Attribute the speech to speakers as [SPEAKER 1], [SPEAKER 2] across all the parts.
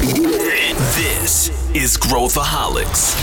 [SPEAKER 1] This is Growthaholics.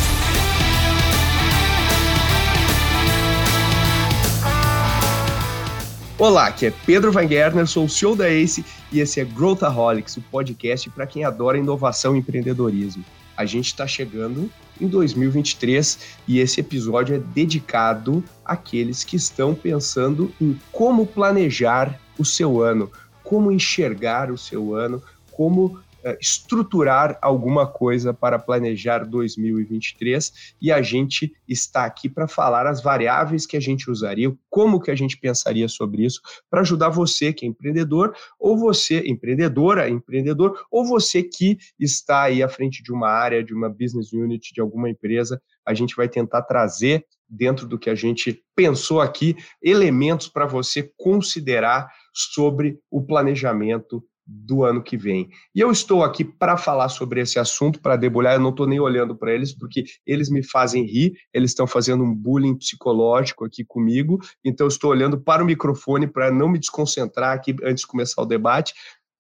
[SPEAKER 2] Olá, aqui é Pedro Van Gerner, sou o CEO da ACE e esse é Growthaholics, o podcast para quem adora inovação e empreendedorismo. A gente está chegando em 2023 e esse episódio é dedicado àqueles que estão pensando em como planejar o seu ano, como enxergar o seu ano, como estruturar alguma coisa para planejar 2023 e a gente está aqui para falar as variáveis que a gente usaria, como que a gente pensaria sobre isso, para ajudar você que é empreendedor, ou você, empreendedora, empreendedor, ou você que está aí à frente de uma área, de uma business unit, de alguma empresa, a gente vai tentar trazer dentro do que a gente pensou aqui, elementos para você considerar sobre o planejamento do ano que vem. E eu estou aqui para falar sobre esse assunto, para debulhar. Eu não estou nem olhando para eles, porque eles me fazem rir, eles estão fazendo um bullying psicológico aqui comigo. Então, eu estou olhando para o microfone para não me desconcentrar aqui antes de começar o debate,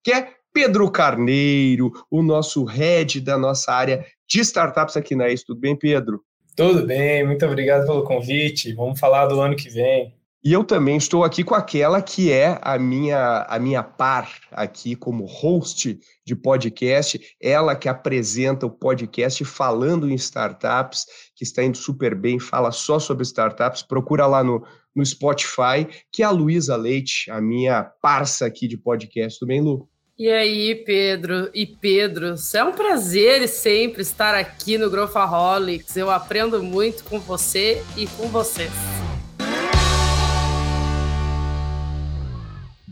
[SPEAKER 2] que é Pedro Carneiro, o nosso head da nossa área de startups aqui na ES. Tudo bem, Pedro?
[SPEAKER 3] Tudo bem, muito obrigado pelo convite. Vamos falar do ano que vem.
[SPEAKER 2] E eu também estou aqui com aquela que é a minha, a minha par aqui como host de podcast, ela que apresenta o podcast falando em startups, que está indo super bem, fala só sobre startups, procura lá no, no Spotify, que é a Luísa Leite, a minha parça aqui de podcast. Bem, Lu?
[SPEAKER 4] E aí, Pedro e Pedro, é um prazer sempre estar aqui no Growthaholics. Eu aprendo muito com você e com vocês.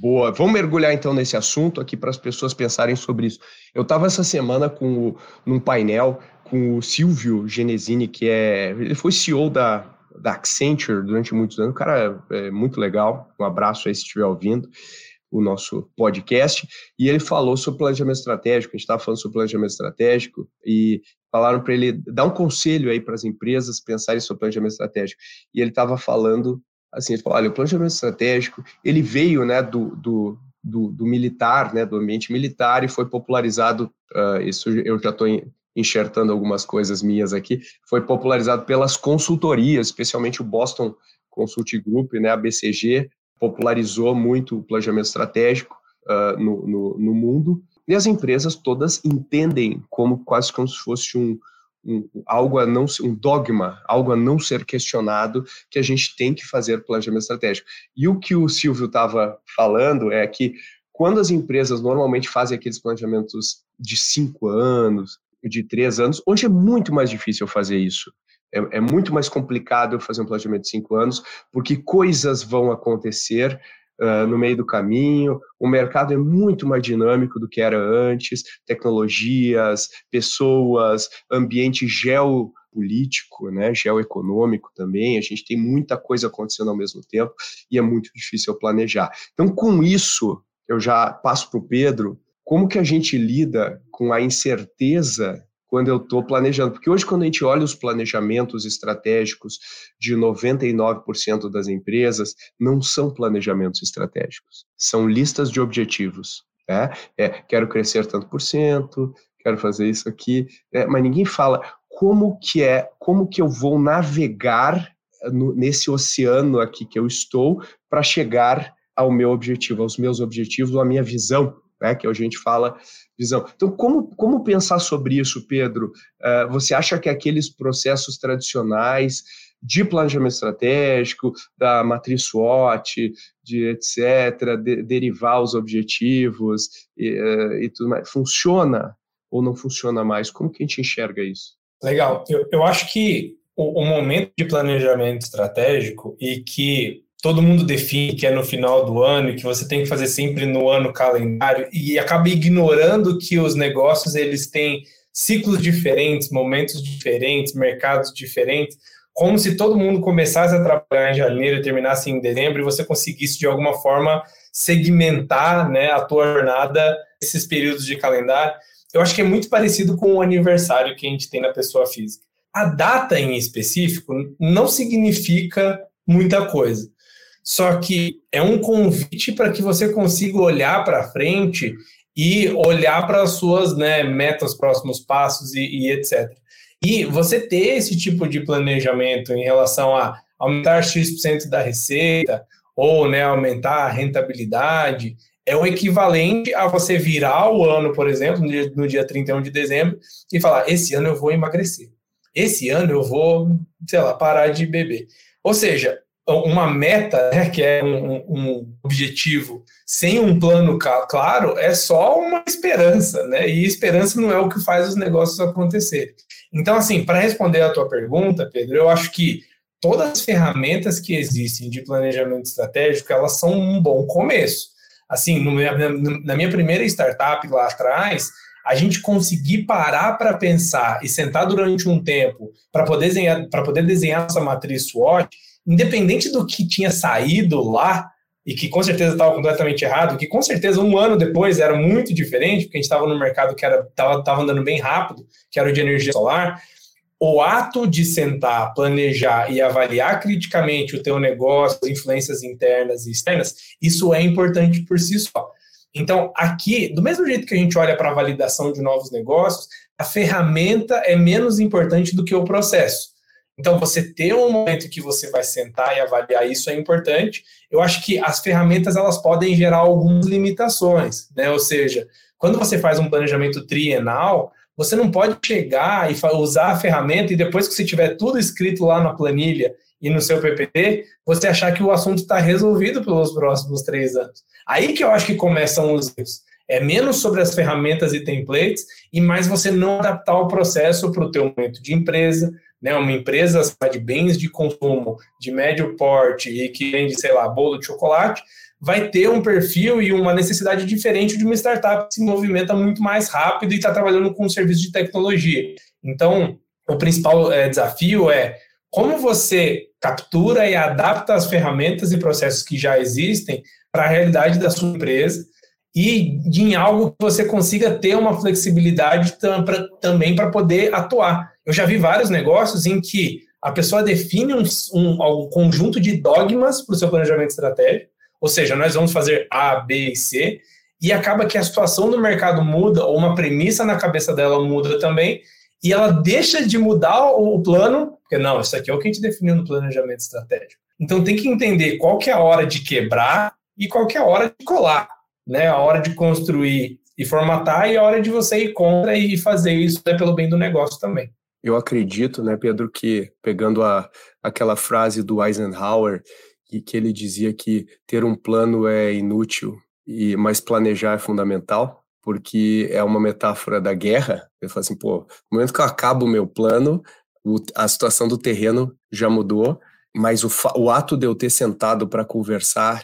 [SPEAKER 2] Boa, vamos mergulhar então nesse assunto aqui para as pessoas pensarem sobre isso. Eu estava essa semana com o, num painel com o Silvio Genesini, que é. Ele foi CEO da, da Accenture durante muitos anos, o cara é muito legal. Um abraço aí se estiver ouvindo o nosso podcast. E ele falou sobre planejamento estratégico, a gente estava falando sobre planejamento estratégico, e falaram para ele dar um conselho aí para as empresas pensarem sobre planejamento estratégico. E ele estava falando assim, ele falou, olha, o planejamento estratégico, ele veio, né, do, do, do, do militar, né, do ambiente militar e foi popularizado, uh, isso eu já estou enxertando algumas coisas minhas aqui, foi popularizado pelas consultorias, especialmente o Boston Consulting Group, né, a BCG, popularizou muito o planejamento estratégico uh, no, no, no mundo, e as empresas todas entendem como quase como se fosse um, algo a não um dogma, algo a não ser questionado, que a gente tem que fazer planejamento estratégico. E o que o Silvio estava falando é que quando as empresas normalmente fazem aqueles planejamentos de cinco anos, de três anos, hoje é muito mais difícil fazer isso. É, é muito mais complicado fazer um planejamento de cinco anos, porque coisas vão acontecer, uh, no meio do caminho. O mercado é muito mais dinâmico do que era antes, tecnologias, pessoas, ambiente geopolítico, né, geoeconômico também. A gente tem muita coisa acontecendo ao mesmo tempo e é muito difícil planejar. Então, com isso, eu já passo para o Pedro. Como que a gente lida com a incerteza quando eu estou planejando. Porque hoje, quando a gente olha os planejamentos estratégicos de 99% das empresas, não são planejamentos estratégicos, são listas de objetivos. Né? É, quero crescer tanto por cento, quero fazer isso aqui, é, mas ninguém fala como que é, como que eu vou navegar no, nesse oceano aqui que eu estou para chegar ao meu objetivo, aos meus objetivos, à minha visão né, que a gente fala visão. Então, como, como pensar sobre isso, Pedro? Uh, você acha que aqueles processos tradicionais de planejamento estratégico, da matriz SWOT, de etc., de, derivar os objetivos e, uh, e, tudo mais, funciona ou não funciona mais? Como que a gente enxerga isso?
[SPEAKER 3] Legal. Eu, eu acho que o, o momento de planejamento estratégico e que todo mundo define que é no final do ano e que você tem que fazer sempre no ano calendário e acaba ignorando que os negócios eles têm ciclos diferentes, momentos diferentes, mercados diferentes, como se todo mundo começasse a trabalhar em janeiro e terminasse em dezembro e você conseguisse de alguma forma segmentar, né, a tua jornada esses períodos de calendário. Eu acho que é muito parecido com o aniversário que a gente tem na pessoa física. A data em específico não significa muita coisa. Só que é um convite para que você consiga olhar para frente e olhar para as suas né, metas, próximos passos e, e etc. E você ter esse tipo de planejamento em relação a aumentar X% da receita ou né, aumentar a rentabilidade é o equivalente a você virar o ano, por exemplo, no dia, no dia 31 de dezembro e falar: esse ano eu vou emagrecer. Esse ano eu vou, sei lá, parar de beber. Ou seja, uma meta, né, que é um, um, objetivo, sem um plano claro, é só uma esperança, né? E esperança não é o que faz os negócios acontecerem. Então, assim, para responder a tua pergunta, Pedro, eu acho que todas as ferramentas que existem de planejamento estratégico, elas são um bom começo. Assim, na minha primeira startup lá atrás, a gente conseguir parar para pensar e sentar durante um tempo para poder desenhar, para poder desenhar nossa matriz SWOT, independente do que tinha saído lá, e que com certeza estava completamente errado, que com certeza um ano depois era muito diferente, porque a gente estava no mercado que estava andando bem rápido, que era o de energia solar, o ato de sentar, planejar e avaliar criticamente o teu negócio, as influências internas e externas, isso é importante por si só. Então, aqui, do mesmo jeito que a gente olha para a validação de novos negócios, a ferramenta é menos importante do que o processo. Então, você ter um momento que você vai sentar e avaliar isso é importante. Eu acho que as ferramentas elas podem gerar algumas limitações, né? Ou seja, quando você faz um planejamento trienal, você não pode chegar e usar a ferramenta e depois que você tiver tudo escrito lá na planilha e no seu PPT, você achar que o assunto está resolvido pelos próximos três anos. Aí que eu acho que começam os erros. É menos sobre as ferramentas e templates e mais você não adaptar o processo para o teu momento de empresa, né, uma empresa de bens de consumo de médio porte e que vende, sei lá, bolo de chocolate, vai ter um perfil e uma necessidade diferente de uma startup que se movimenta muito mais rápido e está trabalhando com um serviço de tecnologia. Então, o principal é, desafio é como você captura e adapta as ferramentas e processos que já existem para a realidade da sua empresa e em algo que você consiga ter uma flexibilidade tam, pra, também para poder atuar. Eu já vi vários negócios em que a pessoa define um, um, um conjunto de dogmas para o seu planejamento estratégico, ou seja, nós vamos fazer A, B e C, e acaba que a situação do mercado muda, ou uma premissa na cabeça dela muda também, e ela deixa de mudar o plano, porque não, isso aqui é o que a gente definiu no planejamento estratégico. Então tem que entender qual que é a hora de quebrar e qual que é a hora de colar, né? A hora de construir e formatar e a hora de você ir contra e fazer isso né, pelo bem do negócio também.
[SPEAKER 2] Eu acredito, né, Pedro, que pegando a, aquela frase do Eisenhower, e que ele dizia que ter um plano é inútil, e mas planejar é fundamental, porque é uma metáfora da guerra. Ele fala assim, pô, no momento que eu acabo o meu plano, o, a situação do terreno já mudou, mas o, o ato de eu ter sentado para conversar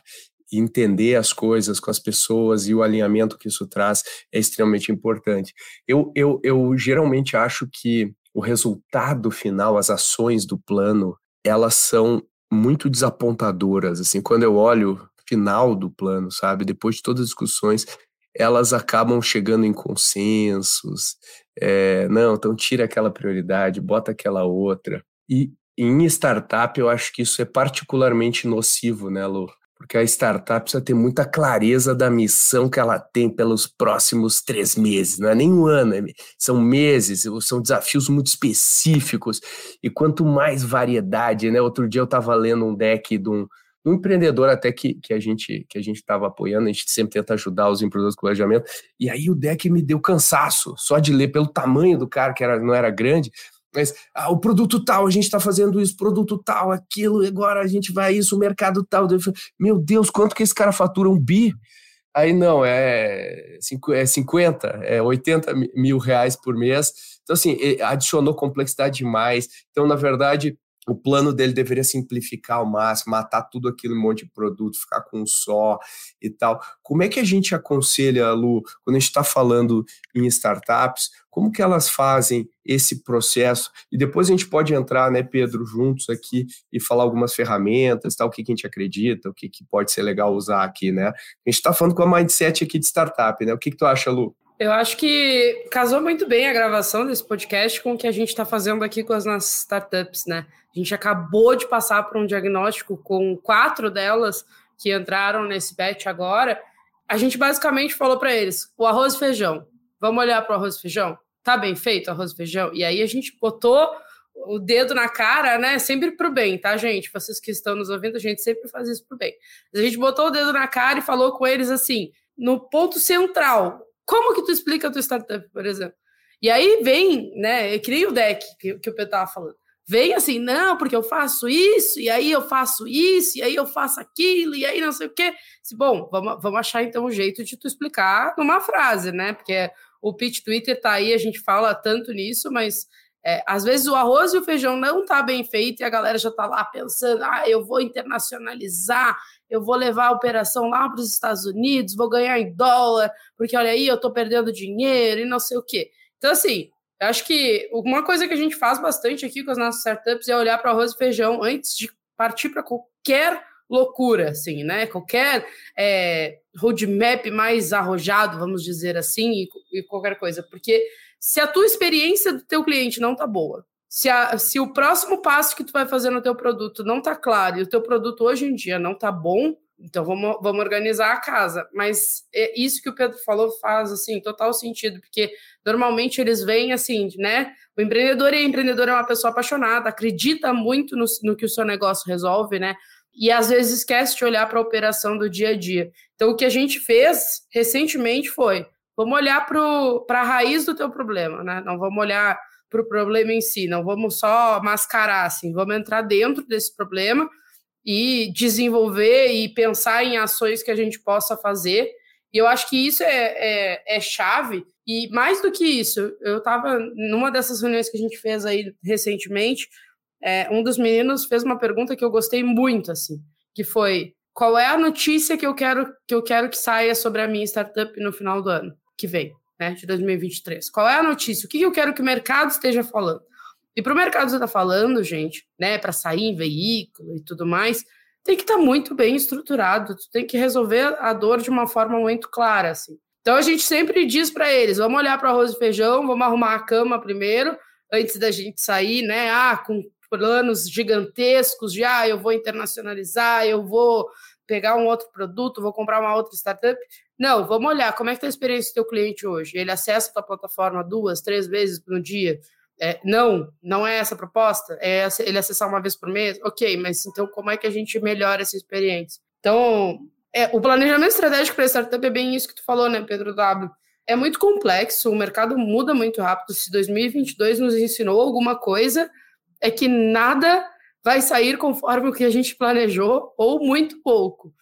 [SPEAKER 2] e entender as coisas com as pessoas e o alinhamento que isso traz é extremamente importante. Eu, eu, eu geralmente acho que o resultado final, as ações do plano, elas são muito desapontadoras. Assim, quando eu olho final do plano, sabe, depois de todas as discussões, elas acabam chegando em consensos. É, não, então tira aquela prioridade, bota aquela outra. E em startup, eu acho que isso é particularmente nocivo, né, Lu? Porque a startup precisa ter muita clareza da missão que ela tem pelos próximos três meses, não é nem um ano, é são meses, são desafios muito específicos, e quanto mais variedade, né? Outro dia eu estava lendo um deck de um, de um empreendedor até que, que a gente que a gente estava apoiando, a gente sempre tenta ajudar os empreendedores com planejamento, e aí o deck me deu cansaço, só de ler pelo tamanho do cara, que era, não era grande, mas ah, o produto tal, a gente está fazendo isso, produto tal, aquilo, agora a gente vai isso, o mercado tal. Meu Deus, quanto que esse cara fatura um bi? Aí não, é, é 50, é 80 mil reais por mês. Então, assim, adicionou complexidade demais. Então, na verdade, o plano dele deveria simplificar ao máximo, matar tudo aquilo, um monte de produto, ficar com um só e tal. Como é que a gente aconselha, Lu, quando a gente está falando em startups, como que elas fazem esse processo? E depois a gente pode entrar, né, Pedro, juntos aqui e falar algumas ferramentas, tal, o que, que a gente acredita, o que, que pode ser legal usar aqui, né? A gente está falando com a mindset aqui de startup, né? O que, que tu acha, Lu?
[SPEAKER 4] Eu acho que casou muito bem a gravação desse podcast com o que a gente está fazendo aqui com as nossas startups, né? A gente acabou de passar por um diagnóstico com quatro delas que entraram nesse batch agora. a gente basicamente falou para eles: o arroz e feijão. Vamos olhar para o arroz e feijão? Tá bem feito o arroz e feijão? E aí a gente botou o dedo na cara, né? Sempre pro bem, tá, gente? Vocês que estão nos ouvindo, a gente sempre faz isso pro bem. A gente botou o dedo na cara e falou com eles assim, no ponto central. Como que tu explica a tua startup, por exemplo? E aí vem, né? Eu criei o deck que, que o Pedro tava falando. Vem assim, não, porque eu faço isso, e aí eu faço isso, e aí eu faço aquilo, e aí não sei o quê. Bom, vamos, vamos achar então um jeito de tu explicar numa frase, né? Porque o pitch Twitter tá aí, a gente fala tanto nisso, mas é, às vezes o arroz e o feijão não tá bem feito e a galera já tá lá pensando, ah, eu vou internacionalizar, eu vou levar a operação lá para os Estados Unidos, vou ganhar em dólar, porque olha aí, eu tô perdendo dinheiro e não sei o quê. Então, assim, eu acho que uma coisa que a gente faz bastante aqui com as nossas startups é olhar para arroz e feijão antes de partir para qualquer loucura, assim, né? Qualquer é, roadmap mais arrojado, vamos dizer assim, e, e, qualquer coisa. Porque se a tua experiência do teu cliente não tá boa, se, a, se o próximo passo que tu vai fazer no teu produto não tá claro e o teu produto hoje em dia não tá bom, então vamos, vamos organizar a casa. Mas é isso que o Pedro falou faz assim total sentido, porque normalmente eles vêm assim, né? O empreendedor e a empreendedora é uma pessoa apaixonada, acredita muito no, no que o seu negócio resolve, né? e às vezes esquece de olhar para a operação do dia a dia. Então, o que a gente fez recentemente foi: vamos olhar para a raiz do teu problema, né? Não vamos olhar para o problema em si, não vamos só mascarar, assim, vamos entrar dentro desse problema e desenvolver e pensar em ações que a gente possa fazer. E eu acho que isso é, é, é chave. E mais do que isso, eu estava numa dessas reuniões que a gente fez aí recentemente, é, um dos meninos fez uma pergunta que eu gostei muito, assim, que foi qual é a notícia que eu quero que eu quero que saia sobre a minha startup no final do ano que vem, né, de 2023? Qual é a notícia? O que eu quero que o mercado esteja falando? E para o mercado estar tá falando, gente, né, para sair em veículo e tudo mais, tem que estar tá muito bem estruturado, tu tem que resolver a dor de uma forma muito clara, assim. Então a gente sempre diz para eles, vamos olhar para arroz e feijão, vamos arrumar a cama primeiro, antes da gente sair, né? Ah, com planos gigantescos de ah, eu vou internacionalizar, eu vou pegar um outro produto, vou comprar uma outra startup. Não, vamos olhar como é que está a experiência do teu cliente hoje. Ele acessa a tua plataforma duas, três vezes no dia. É, não, não é essa a proposta. É ele acessar uma vez por mês. Ok, mas então como é que a gente melhora essa experiência? Então, é, o planejamento estratégico para startup é bem isso que tu falou, né, Pedro W? É muito complexo, o mercado muda muito rápido. Se 2022 nos ensinou alguma coisa, é que nada vai sair conforme o que a gente planejou, ou muito pouco.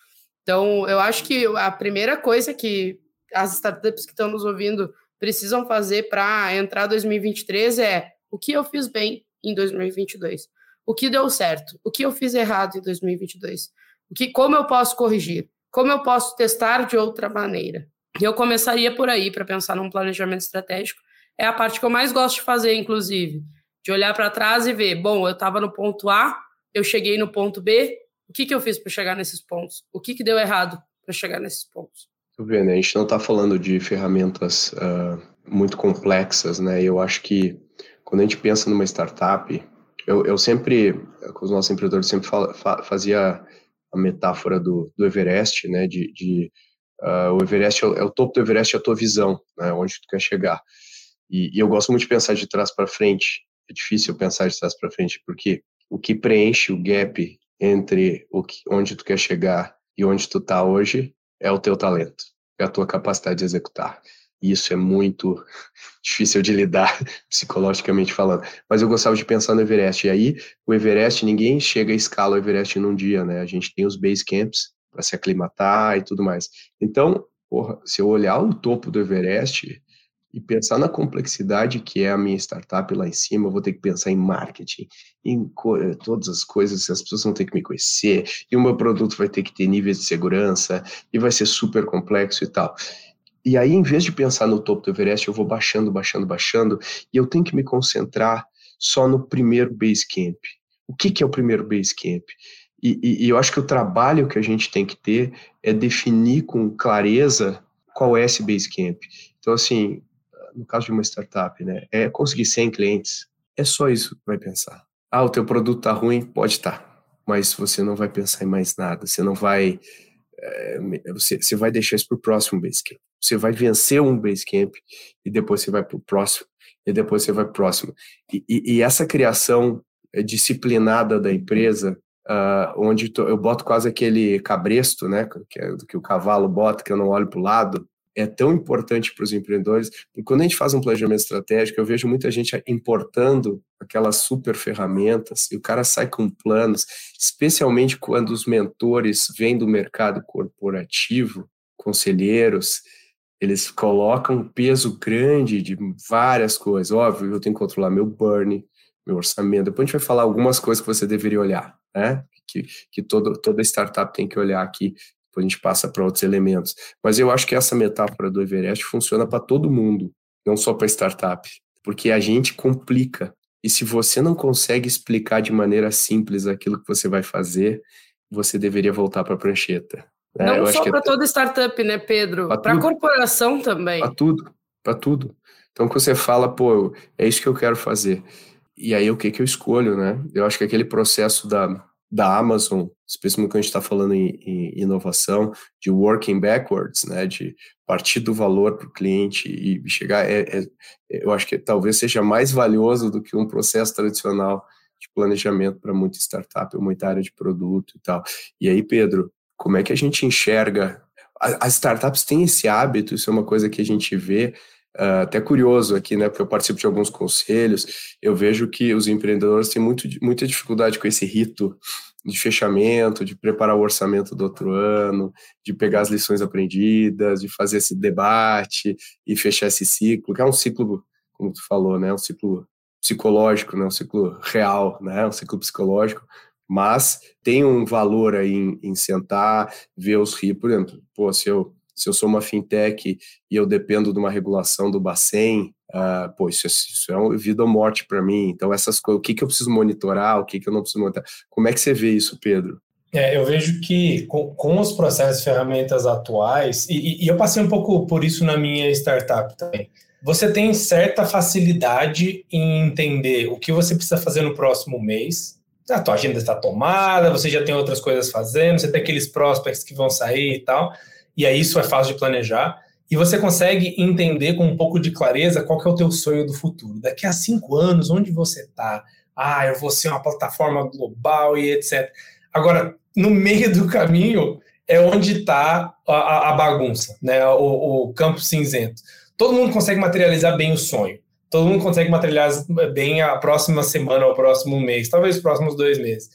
[SPEAKER 4] Então, eu acho que a primeira coisa que as startups que estão nos ouvindo precisam fazer para entrar 2023 é o que eu fiz bem em 2022, o que deu certo, o que eu fiz errado em 2022, o que, como eu posso corrigir, como eu posso testar de outra maneira. E eu começaria por aí para pensar num planejamento estratégico. É a parte que eu mais gosto de fazer, inclusive de olhar para trás e ver, bom, eu estava no ponto A, eu cheguei no ponto B, o que, que eu fiz para chegar nesses pontos? O que, que deu errado para chegar nesses pontos?
[SPEAKER 2] Tu vê, né? A gente não está falando de ferramentas uh, muito complexas, né? Eu acho que quando a gente pensa numa startup, eu, eu sempre, com os nossos empreendedores, sempre fala, fa, fazia a metáfora do, do Everest, né? De, de uh, o Everest é o, é o, topo do Everest, é a tua visão, né? Onde tu quer chegar. E, e eu gosto muito de pensar de trás para frente é difícil pensar de trás para frente, porque o que preenche o gap entre o que, onde tu quer chegar e onde tu está hoje é o teu talento, é a tua capacidade de executar. E isso é muito difícil de lidar, psicologicamente falando. Mas eu gostava de pensar no Everest. E aí, o Everest, ninguém chega a escala o Everest num dia, né? A gente tem os base camps para se aclimatar e tudo mais. Então, porra, se eu olhar o topo do Everest, e pensar na complexidade que é a minha startup lá em cima, eu vou ter que pensar em marketing, em eh, todas as coisas, as pessoas vão ter que me conhecer, e o meu produto vai ter que ter níveis de segurança, e vai ser super complexo e tal. E aí, em vez de pensar no topo do Everest, eu vou baixando, baixando, baixando, e eu tenho que me concentrar só no primeiro base camp. O que, que é o primeiro base camp? E, e, e eu acho que o trabalho que a gente tem que ter é definir com clareza qual é esse base camp. Então, assim, no caso de uma startup, né, é conseguir 100 clientes. É só isso que vai pensar. Ah, o teu produto tá ruim, pode estar, tá, mas você não vai pensar em mais nada. Você não vai é, você, você vai deixar isso para o próximo Basecamp. Você vai vencer um Basecamp e depois você vai para o próximo, e depois você vai para o próximo. E, e, e, essa criação é, disciplinada da empresa, uh, onde eu boto quase aquele cabresto, né, que, é, que o cavalo bota, que eu não olho para o lado, é tão importante para os empreendedores, porque quando a gente faz um planejamento estratégico, eu vejo muita gente importando aquelas super ferramentas e o cara sai com planos, especialmente quando os mentores vêm do mercado corporativo, conselheiros, eles colocam um peso grande de várias coisas. Óbvio, eu tenho que controlar meu burn, meu orçamento. Depois a gente vai falar algumas coisas que você deveria olhar, né? Que, que todo, toda startup tem que olhar aqui depois a gente passa para outros elementos. Mas eu acho que essa metáfora do Everest funciona para todo mundo, não só para startup, porque a gente complica. E se você não consegue explicar de maneira simples aquilo que você vai fazer, você deveria voltar para a prancheta.
[SPEAKER 4] Né? Não só para é... toda startup, né, Pedro? Para a corporação também.
[SPEAKER 2] Para tudo, para tudo. Então, quando você fala, pô, é isso que eu quero fazer. E aí, o que, que eu escolho, né? Eu acho que aquele processo da, da Amazon, especialmente quando a gente está falando em, em, inovação, de working backwards, né, de partir do valor para o cliente e chegar, é, é, eu acho que talvez seja mais valioso do que um processo tradicional de planejamento para muita startup muita área de produto e tal. E aí, Pedro, como é que a gente enxerga? As startups têm esse hábito, isso é uma coisa que a gente vê, Uh, até curioso aqui, né? Porque eu participo de alguns conselhos, eu vejo que os empreendedores têm muito, muita dificuldade com esse rito de fechamento, de preparar o orçamento do outro ano, de pegar as lições aprendidas, de fazer esse debate e fechar esse ciclo, que é um ciclo, como tu falou, né? Um ciclo psicológico, né? Um ciclo real, né? Um ciclo psicológico, mas tem um valor aí em, em sentar, ver os rios, por exemplo, pô, se eu se eu sou uma fintech e eu dependo de uma regulação do Bacen, uh, pô, isso, isso, é vida ou morte para mim. Então, essas coisas, o que, que eu preciso monitorar, o que, que eu não preciso monitorar. Como é que você vê isso, Pedro?
[SPEAKER 3] É, eu vejo que com, com, os processos e ferramentas atuais, e, e, eu passei um pouco por isso na minha startup também, você tem certa facilidade em entender o que você precisa fazer no próximo mês. A tua agenda está tomada, você já tem outras coisas fazendo, você tem aqueles prospects que vão sair e tal e aí isso é fácil de planejar, e você consegue entender com um pouco de clareza qual é o teu sonho do futuro. Daqui a cinco anos, onde você está? Ah, eu vou ser uma plataforma global e etc. Agora, no meio do caminho é onde está a, a, bagunça, né? O, o, campo cinzento. Todo mundo consegue materializar bem o sonho. Todo mundo consegue materializar bem a próxima semana o próximo mês, talvez os próximos dois meses.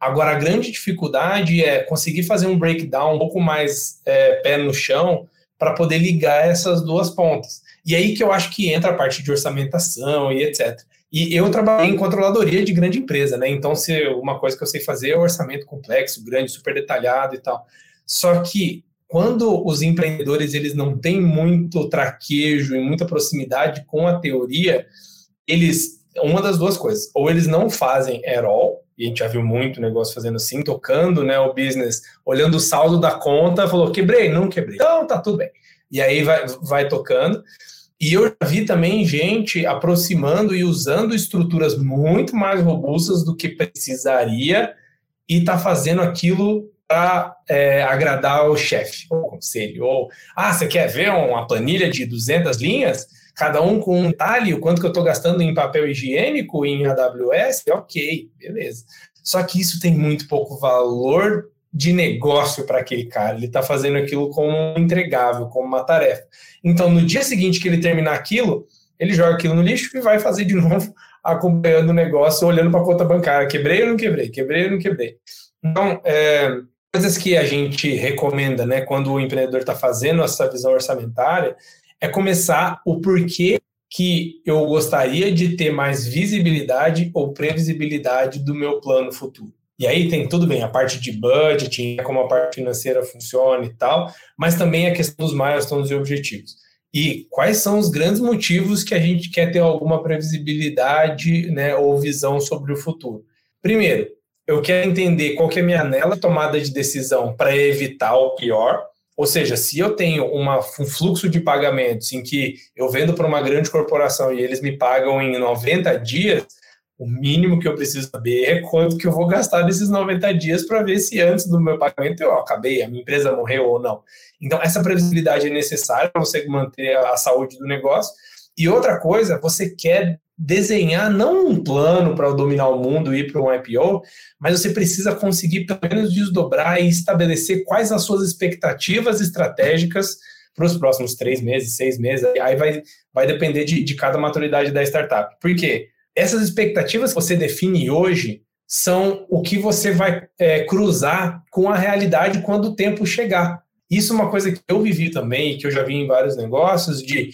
[SPEAKER 3] Agora, a grande dificuldade é conseguir fazer um breakdown um pouco mais é, pé no chão para poder ligar essas duas pontas. E aí que eu acho que entra a parte de orçamentação e etc. E eu trabalhei em controladoria de grande empresa, né? Então, se uma coisa que eu sei fazer é orçamento complexo, grande, super detalhado e tal. Só que quando os empreendedores eles não têm muito traquejo e muita proximidade com a teoria, eles uma das duas coisas, ou eles não fazem at all, e a gente já viu muito negócio fazendo assim, tocando né, o business, olhando o saldo da conta, falou, quebrei, não quebrei. Então, tá tudo bem. E aí vai, vai tocando. E eu já vi também gente aproximando e usando estruturas muito mais robustas do que precisaria e tá fazendo aquilo para é, agradar o chefe, ou o conselho, ou, ah, você quer ver uma planilha de 200 linhas? Cada um com um detalhe, o quanto que eu estou gastando em papel higiênico em AWS, ok, beleza. Só que isso tem muito pouco valor de negócio para aquele cara. Ele está fazendo aquilo como um entregável, como uma tarefa. Então, no dia seguinte que ele terminar aquilo, ele joga aquilo no lixo e vai fazer de novo, acompanhando o negócio, olhando para a conta bancária. Quebrei ou não quebrei? Quebrei ou não quebrei? Então, é, coisas que a gente recomenda, né, quando o empreendedor está fazendo essa visão orçamentária, é começar o porquê que eu gostaria de ter mais visibilidade ou previsibilidade do meu plano futuro. E aí tem tudo bem, a parte de budget, como a parte financeira funciona e tal, mas também a questão dos milestones e objetivos. E quais são os grandes motivos que a gente quer ter alguma previsibilidade né, ou visão sobre o futuro? Primeiro, eu quero entender qual que é a minha anela tomada de decisão para evitar o pior, ou seja, se eu tenho uma, um fluxo de pagamentos em que eu vendo para uma grande corporação e eles me pagam em 90 dias, O mínimo que eu preciso saber é quanto que eu vou gastar nesses 90 dias para ver se antes do meu pagamento eu acabei, a minha empresa morreu ou não. Então, essa previsibilidade é necessária para você manter a saúde do negócio. E outra coisa, você quer desenhar não um plano para dominar o mundo e ir para um IPO, mas você precisa conseguir pelo menos desdobrar e estabelecer quais as suas expectativas estratégicas para os próximos três meses, seis meses. Aí vai, vai depender de, de cada maturidade da startup. Por quê? Essas expectativas que você define hoje são o que você vai é, cruzar com a realidade quando o tempo chegar. Isso é uma coisa que eu vivi também, que eu já vi em vários negócios, de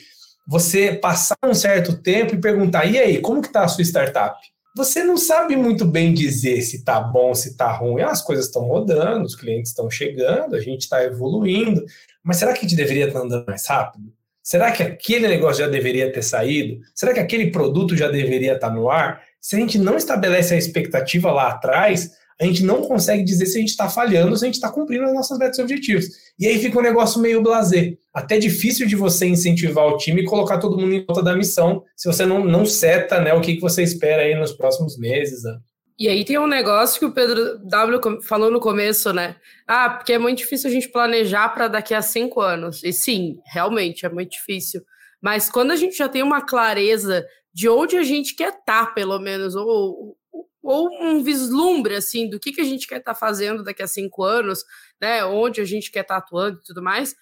[SPEAKER 3] você passar um certo tempo e perguntar, e aí, como que está a sua startup? Você não sabe muito bem dizer se está bom, se está ruim. As coisas estão rodando, os clientes estão chegando, a gente está evoluindo, mas será que a gente deveria estar andando mais rápido? Será que aquele negócio já deveria ter saído? Será que aquele produto já deveria estar no ar? Se a gente não estabelece a expectativa lá atrás, a gente não consegue dizer se a gente está falhando se a gente está cumprindo as nossas metas e objetivos. E aí fica um negócio meio blazer. Até difícil de você incentivar o time e colocar todo mundo em volta da missão, se você não, não seta né, o que, que você espera aí nos próximos meses. Né?
[SPEAKER 4] E aí tem um negócio que o Pedro W falou no começo, né? Ah, porque é muito difícil a gente planejar para daqui a cinco anos. E sim, realmente é muito difícil. Mas quando a gente já tem uma clareza de onde a gente quer estar, tá, pelo menos, ou, ou um vislumbre assim do que, que a gente quer estar tá fazendo daqui a cinco anos, né? Onde a gente quer estar tá atuando e tudo mais,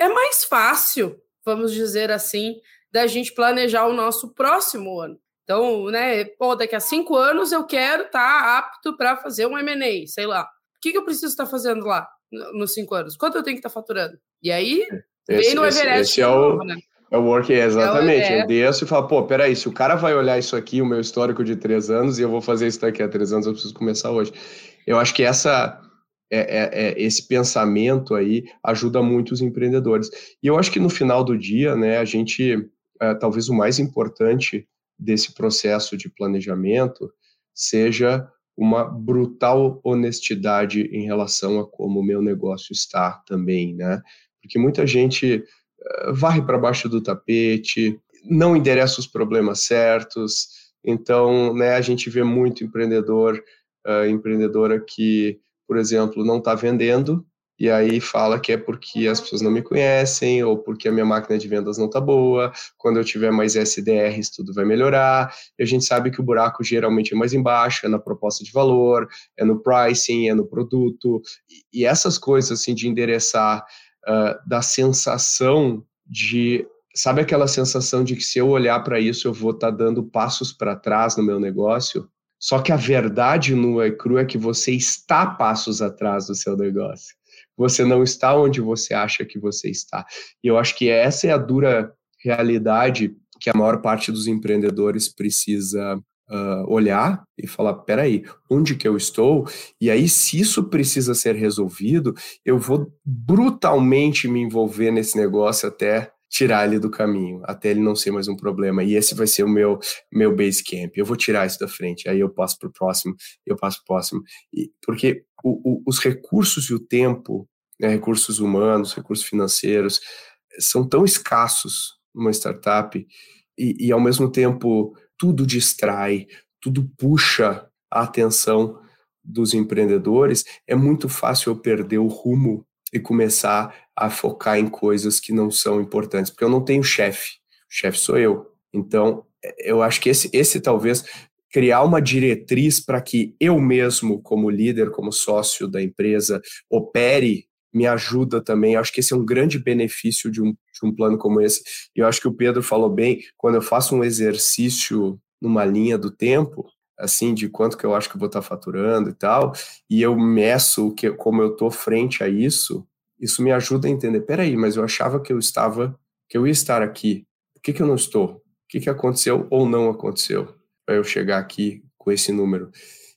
[SPEAKER 4] é mais fácil, vamos dizer assim, da gente planejar o nosso próximo ano. Então, né, pô, daqui a cinco anos eu quero estar tá apto para fazer um M&A, sei lá. O que, que eu preciso estar tá fazendo lá nos cinco anos? Quanto eu tenho que estar tá faturando? E aí, esse,
[SPEAKER 2] vem no Everest esse, esse é o, novo, né? É o work, exatamente. É, é. Eu desço e falo, pô, peraí, se o cara vai olhar isso aqui, o meu histórico de três anos, e eu vou fazer isso daqui a três anos, eu preciso começar hoje. Eu acho que essa, é, é, é, esse pensamento aí ajuda muito os empreendedores. E eu acho que no final do dia, né, a gente, é, talvez o mais importante desse processo de planejamento seja uma brutal honestidade em relação a como o meu negócio está também, né? Porque muita gente uh, varre para baixo do tapete, não endereça os problemas certos. Então, né, a gente vê muito empreendedor, uh, empreendedora que, por exemplo, não está vendendo e aí fala que é porque as pessoas não me conhecem ou porque a minha máquina de vendas não está boa. Quando eu tiver mais SDRs, tudo vai melhorar. E a gente sabe que o buraco geralmente é mais embaixo, é na proposta de valor, é no pricing, é no produto. E, essas coisas assim de endereçar uh, da sensação de sabe aquela sensação de que se eu olhar para isso eu vou estar tá dando passos para trás no meu negócio? Só que a verdade nua e crua é que você está passos atrás do seu negócio você não está onde você acha que você está. E eu acho que essa é a dura realidade que a maior parte dos empreendedores precisa uh, olhar e falar: peraí, onde que eu estou? E aí, se isso precisa ser resolvido, eu vou brutalmente me envolver nesse negócio até tirar ele do caminho, até ele não ser mais um problema. E esse vai ser o meu meu base camp. Eu vou tirar isso da frente, aí eu passo para o próximo, eu passo para o próximo. E, porque o, o, os recursos e o tempo né, recursos humanos, recursos financeiros, são tão escassos numa startup e, e, ao mesmo tempo, tudo distrai, tudo puxa a atenção dos empreendedores, é muito fácil eu perder o rumo e começar a focar em coisas que não são importantes, porque eu não tenho chefe, o chefe sou eu. Então, eu acho que esse, esse talvez criar uma diretriz para que eu mesmo, como líder, como sócio da empresa, opere me ajuda também. Eu acho que esse é um grande benefício de um, de um plano como esse. E eu acho que o Pedro falou bem, quando eu faço um exercício numa linha do tempo, assim, de quanto que eu acho que eu vou estar faturando e tal, e eu meço que, como eu estou frente a isso, isso me ajuda a entender, peraí, mas eu achava que eu estava, que eu ia estar aqui, por que, que eu não estou? O que, que aconteceu ou não aconteceu para eu chegar aqui com esse número?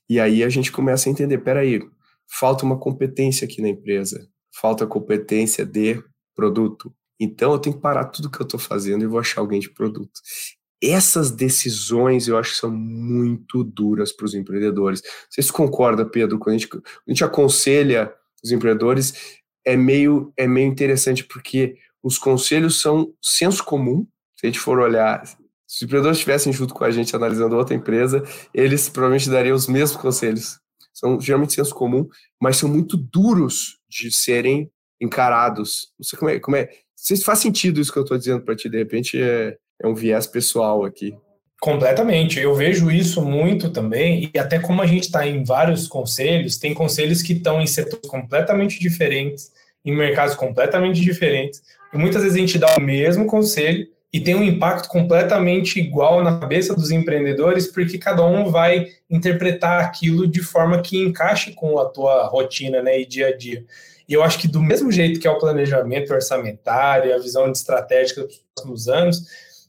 [SPEAKER 2] E aí a gente começa a entender, peraí, falta uma competência aqui na empresa, falta competência de produto. Então eu tenho que parar tudo que eu estou fazendo e vou achar alguém de produto. Essas decisões eu acho que são muito duras para os empreendedores. Você se concorda, Pedro? Quando a gente, a gente aconselha os empreendedores, é meio, é meio interessante porque os conselhos são senso comum. Se a gente for olhar, Se os empreendedores estivessem junto com a gente analisando outra empresa, eles provavelmente dariam os mesmos conselhos. São geralmente senso comum, mas são muito duros de serem encarados. Não sei como é. Como é se faz sentido isso que eu estou dizendo para ti, de repente é, é um viés pessoal aqui.
[SPEAKER 3] Completamente. Eu vejo isso muito também, e até como a gente está em vários conselhos, tem conselhos que estão em setores completamente diferentes, em mercados completamente diferentes, e muitas vezes a gente dá o mesmo conselho e tem um impacto completamente igual na cabeça dos empreendedores, porque cada um vai interpretar aquilo de forma que encaixe com a tua rotina né, e dia a dia. E eu acho que do mesmo jeito que é o planejamento orçamentário, a visão estratégica dos próximos anos,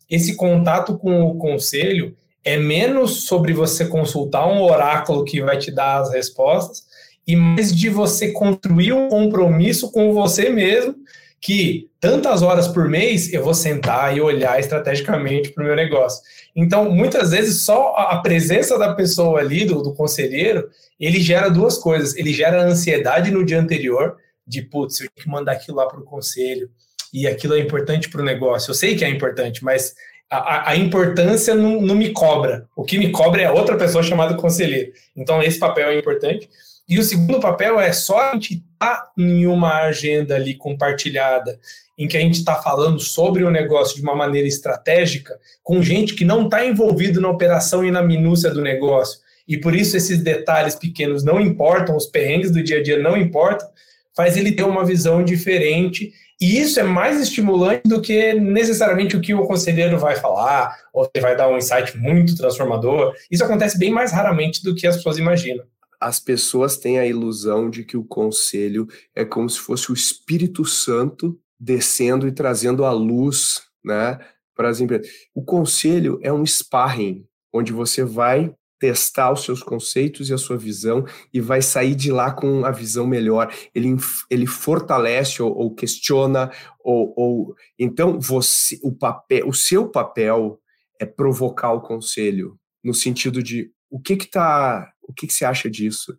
[SPEAKER 3] esse contato com o conselho é menos sobre você consultar um oráculo que vai te dar as respostas e mais de você construir um compromisso com você mesmo que tantas horas por mês eu vou sentar e olhar estrategicamente para o meu negócio. Então, muitas vezes, só a presença da pessoa ali, do, do conselheiro, ele gera duas coisas. Ele gera ansiedade no dia anterior, de, putz, eu tenho que mandar aquilo lá para o conselho, e aquilo é importante para o negócio. Eu sei que é importante, mas a, a, importância não, não, me cobra. O que me cobra é outra pessoa chamada conselheiro. Então, esse papel é importante. E o segundo papel é só a gente estar tá em uma agenda ali compartilhada, em que a gente está falando sobre o negócio de uma maneira estratégica, com gente que não está envolvido na operação e na minúcia do negócio. E por isso esses detalhes pequenos não importam, os perrengues do dia a dia não importam, faz ele ter uma visão diferente e isso é mais estimulante do que necessariamente o que o conselheiro vai falar, ou vai dar um insight muito transformador. Isso acontece bem mais raramente do que as pessoas imaginam.
[SPEAKER 2] As pessoas têm a ilusão de que o conselho é como se fosse o Espírito Santo descendo e trazendo a luz né, para as empresas. O conselho é um sparring, onde você vai testar os seus conceitos e a sua visão e vai sair de lá com a visão melhor. Ele, ele fortalece ou, ou questiona ou, ou, então você o papel, o seu papel é provocar o conselho no sentido de o que que tá, o que que você acha disso?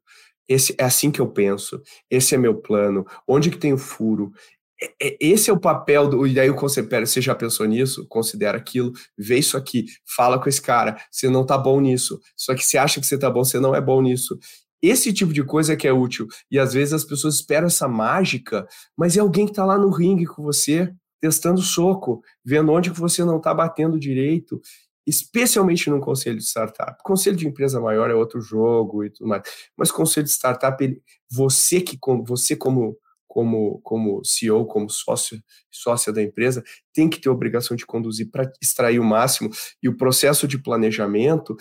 [SPEAKER 2] Esse é assim que eu penso. Esse é meu plano. Onde que tem o furo? É, é, esse é o papel do. E aí o conselho, pera, você já pensou nisso? Considera aquilo, vê isso aqui, fala com esse cara, você não tá bom nisso. Só que você acha que você tá bom, você não é bom nisso. Esse tipo de coisa é que é útil. E às vezes as pessoas esperam essa mágica, mas é alguém que tá lá no ringue com você, testando soco, vendo onde que você não tá batendo direito, especialmente num conselho de startup. Conselho de empresa maior é outro jogo e tudo mais. Mas conselho de startup, ele, você que você como como, como CEO, como sócio, sócia da empresa, tem que ter obrigação de conduzir para extrair o máximo. E o processo de planejamento,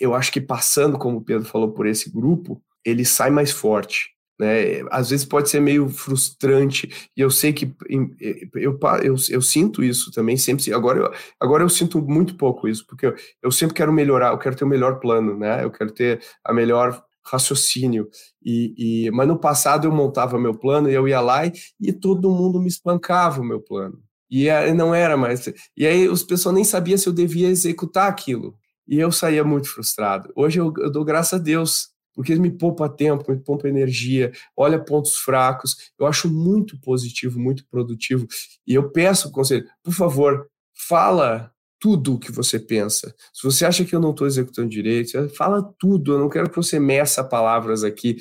[SPEAKER 2] eu acho que passando, como o Pedro falou, por esse grupo, ele sai mais forte. Né? Às vezes pode ser meio frustrante, e eu sei que eu, eu, eu sinto isso também, sempre. Agora eu, agora eu sinto muito pouco isso, porque eu, eu sempre quero melhorar, eu quero ter o melhor plano, né? Eu quero ter a melhor raciocínio. E, e, mas no passado eu montava meu plano e eu ia lá e, e todo mundo me espancava o meu plano. E não era mais. E aí os pessoas nem sabiam se eu devia executar aquilo. E eu saía muito frustrado. Hoje eu, eu dou graças a Deus, porque me poupa tempo, me poupa energia, olha pontos fracos. Eu acho muito positivo, muito produtivo. E eu peço, conselho, por favor, fala tudo o que você pensa. Se você acha que eu não estou executando direito, fala tudo. Eu não quero que você meça palavras aqui,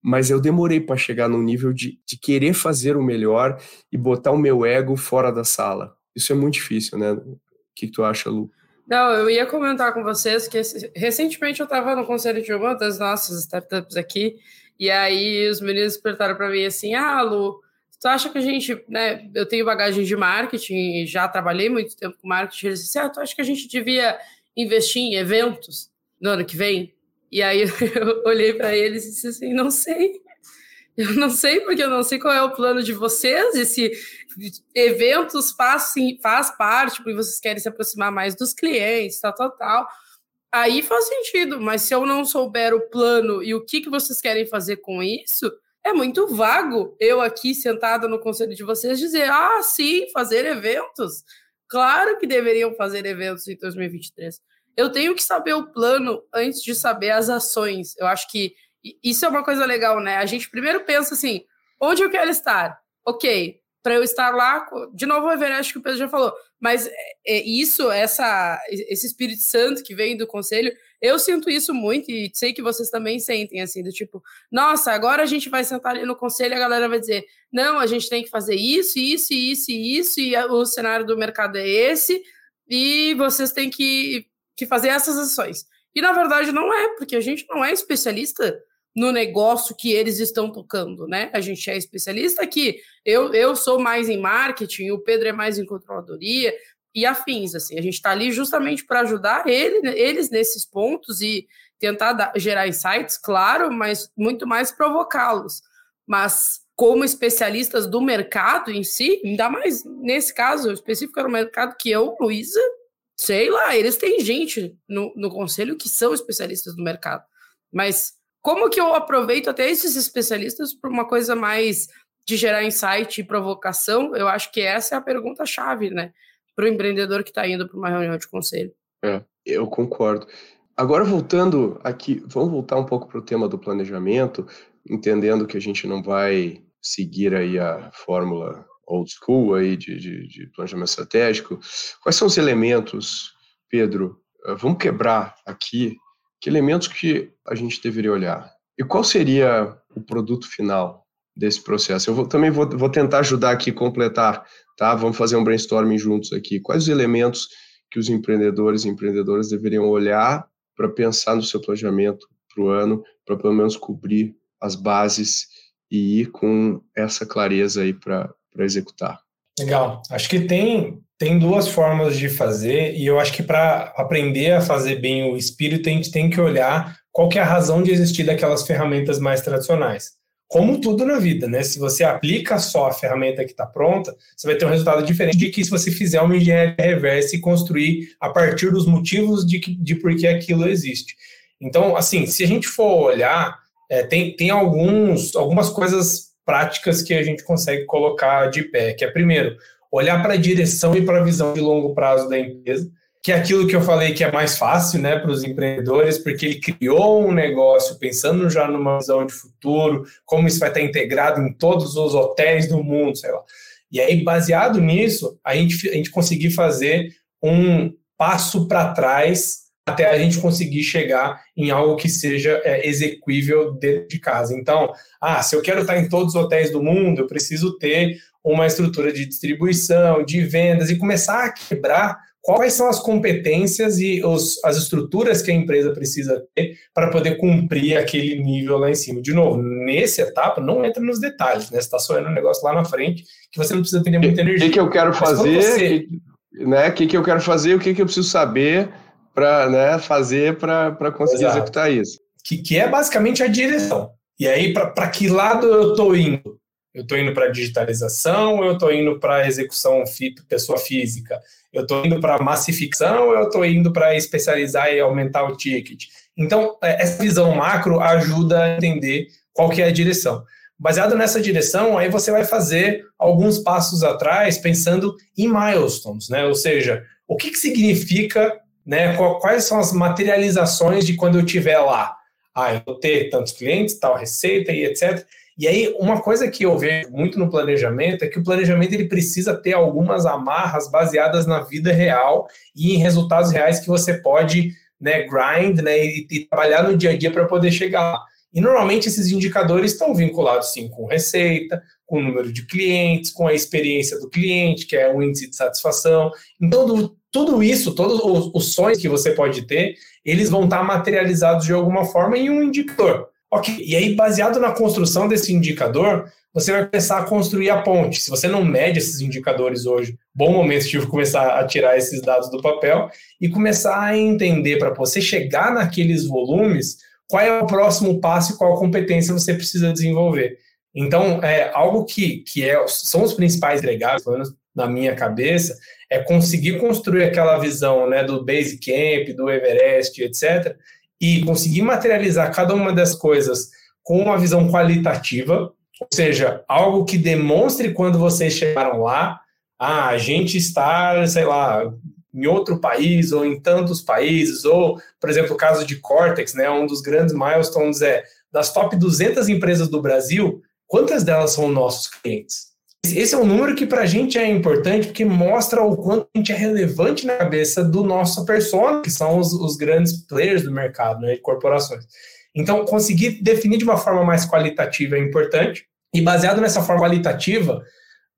[SPEAKER 2] mas eu demorei para chegar no nível de, de querer fazer o melhor e botar o meu ego fora da sala. Isso é muito difícil, né? O que, que tu acha, Lu?
[SPEAKER 4] Não, eu ia comentar com vocês que recentemente eu estava no conselho de uma das nossas startups aqui, e aí os meninos perguntaram para mim assim: ah, Lu, Tu acha que a gente, né? Eu tenho bagagem de marketing e já trabalhei muito tempo com marketing. Eles disseram, ah, tu acha que a gente devia investir em eventos no ano que vem? E aí eu olhei para eles e disse assim: não sei. Eu não sei, porque eu não sei qual é o plano de vocês, e se eventos faz, faz parte, porque vocês querem se aproximar mais dos clientes, tal, tal, tal. Aí faz sentido, mas se eu não souber o plano e o que, que vocês querem fazer com isso, é muito vago eu aqui sentada no conselho de vocês dizer: ah, sim, fazer eventos. Claro que deveriam fazer eventos em 2023. Eu tenho que saber o plano antes de saber as ações. Eu acho que isso é uma coisa legal, né? A gente primeiro pensa assim: onde eu quero estar? Ok, para eu estar lá. De novo, o Everest que o Pedro já falou, mas é, é isso, essa, esse Espírito Santo que vem do conselho, eu sinto isso muito e sei que vocês também sentem, assim, do tipo, nossa, agora a gente vai sentar ali no conselho e a galera vai dizer, não, a gente tem que fazer isso, isso, isso isso, e o cenário do mercado é esse, e vocês têm que, que fazer essas ações. E na verdade não é, porque a gente não é especialista no negócio que eles estão tocando, né? A gente é especialista aqui. Eu, eu sou mais em marketing, o Pedro é mais em controladoria e afins. Assim, a gente está ali justamente para ajudar ele, eles nesses pontos e tentar dar, gerar insights, claro, mas muito mais provocá-los. Mas como especialistas do mercado em si, ainda mais nesse caso específico era o mercado que eu, Luísa, sei lá, eles têm gente no, no conselho que são especialistas do mercado. Mas como que eu aproveito até esses especialistas para uma coisa mais de gerar insight e provocação? Eu acho que essa é a pergunta-chave, né? Para o empreendedor que está indo para uma reunião de conselho.
[SPEAKER 2] É, eu concordo. Agora, voltando aqui, vamos voltar um pouco para o tema do planejamento, entendendo que a gente não vai seguir aí a fórmula old school aí de, de, de planejamento estratégico. Quais são os elementos, Pedro? Eh, vamos quebrar aqui que elementos que a gente deveria olhar? E qual seria o produto final desse processo? Eu vou, também vou, vou tentar ajudar aqui, completar, tá? Vamos fazer um brainstorming juntos aqui. Quais os elementos que os empreendedores e empreendedoras deveriam olhar para pensar no seu planejamento para o ano, para pelo menos cobrir as bases e ir com essa clareza aí para executar?
[SPEAKER 3] Legal. Acho que tem tem duas formas de fazer, e eu acho que para aprender a fazer bem o espírito, a gente tem que olhar qual que é a razão de existir daquelas ferramentas mais tradicionais. Como tudo na vida, né? Se você aplica só a ferramenta que está pronta, você vai ter um resultado diferente de que se você fizer uma engenharia reversa e construir a partir dos motivos de, de por que aquilo existe. Então, assim, se a gente for olhar, é, tem, tem alguns, algumas coisas práticas que a gente consegue colocar de pé, que é, primeiro, olhar para a direção e para a visão de longo prazo da empresa, que é aquilo que eu falei que é mais fácil né, para os empreendedores, porque ele criou um negócio pensando já numa visão de futuro, como isso vai estar integrado em todos os hotéis do mundo, sei lá. E aí, baseado nisso, a gente, a gente conseguir fazer um passo para trás até a gente conseguir chegar em algo que seja é, execuível dentro de casa. Então, ah, se eu quero estar em todos os hotéis do mundo, eu preciso ter uma estrutura de distribuição, de vendas e começar a quebrar quais são as competências e os, as estruturas que a empresa precisa ter para poder cumprir aquele nível lá em cima. De novo, nessa etapa, não entra nos detalhes, né? Você está sonhando um negócio lá na frente que você não precisa ter muita energia.
[SPEAKER 2] O que, que eu quero fazer, você... né? O que, que eu quero fazer, o que, que eu preciso saber para né, fazer para conseguir Exato. executar isso.
[SPEAKER 3] Que, que é basicamente a direção. E aí, para que lado eu estou indo? Eu estou indo para digitalização, eu estou indo para execução pessoa física, eu estou indo para massificação, eu estou indo para especializar e aumentar o ticket. Então, é, essa visão macro ajuda a entender qual que é a direção. Baseado nessa direção, aí você vai fazer alguns passos atrás pensando em milestones, né? Ou seja, o que, que significa, né? Quais são as materializações de quando eu estiver lá? Ah, eu vou ter tantos clientes, tal receita e etc. E aí, uma coisa que eu vejo muito no planejamento é que o planejamento ele precisa ter algumas amarras baseadas na vida real e em resultados reais que você pode né, grind né, e, e trabalhar no dia a dia para poder chegar lá. E normalmente esses indicadores estão vinculados sim com receita, com o número de clientes, com a experiência do cliente, que é o índice de satisfação. Então, do, tudo isso, todos os, os sonhos que você pode ter, eles vão estar materializados de alguma forma em um indicador. Ok, e aí, baseado na construção desse indicador, você vai começar a construir a ponte. Se você não mede esses indicadores hoje, bom momento de começar a tirar esses dados do papel e começar a entender para você chegar naqueles volumes, qual é o próximo passo e qual competência você precisa desenvolver. Então, é algo que, que é, são os principais legados, pelo menos na minha cabeça, é conseguir construir aquela visão né, do Basecamp, do Everest, etc., e conseguir materializar cada uma das coisas com uma visão qualitativa, ou seja, algo que demonstre quando vocês chegaram lá, ah, a gente está, sei lá, em outro país ou em tantos países, ou, por exemplo, o caso de Cortex, né, um dos grandes milestones é das top 200 empresas do Brasil, quantas delas são nossos clientes? Esse é um número que para a gente é importante porque mostra o quanto a gente é relevante na cabeça do nosso persona, que são os, os grandes players do mercado, né, de corporações. Então, conseguir definir de uma forma mais qualitativa é importante, e baseado nessa forma qualitativa,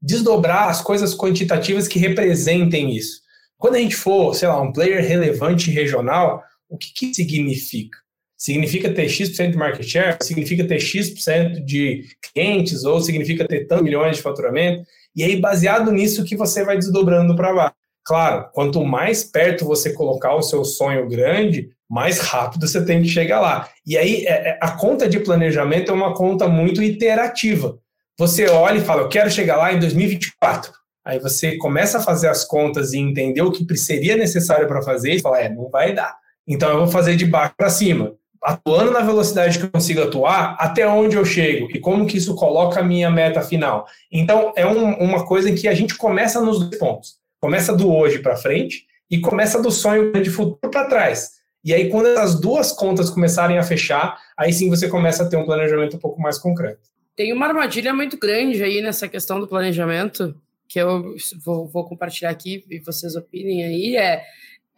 [SPEAKER 3] desdobrar as coisas quantitativas que representem isso. Quando a gente for, sei lá, um player relevante regional, o que, que significa? Significa ter X% de market share? Significa ter X% de clientes? Ou significa ter tantos milhões de faturamento? E aí, baseado nisso, que você vai desdobrando para baixo. Claro, quanto mais perto você colocar o seu sonho grande, mais rápido você tem que chegar lá. E aí, é, é, a conta de planejamento é uma conta muito iterativa. Você olha e fala, eu quero chegar lá em 2024. Aí você começa a fazer as contas e entender o que seria necessário para fazer e fala, é, não vai dar. Então eu vou fazer de baixo para cima. Atuando na velocidade que eu consigo atuar, até onde eu chego e como que isso coloca a minha meta final. Então é um, uma coisa em que a gente começa nos dois pontos. Começa do hoje para frente e começa do sonho de futuro para trás. E aí, quando as duas contas começarem a fechar, aí sim você começa a ter um planejamento um pouco mais concreto.
[SPEAKER 4] Tem uma armadilha muito grande aí nessa questão do planejamento, que eu vou, vou compartilhar aqui e vocês opinem aí, é,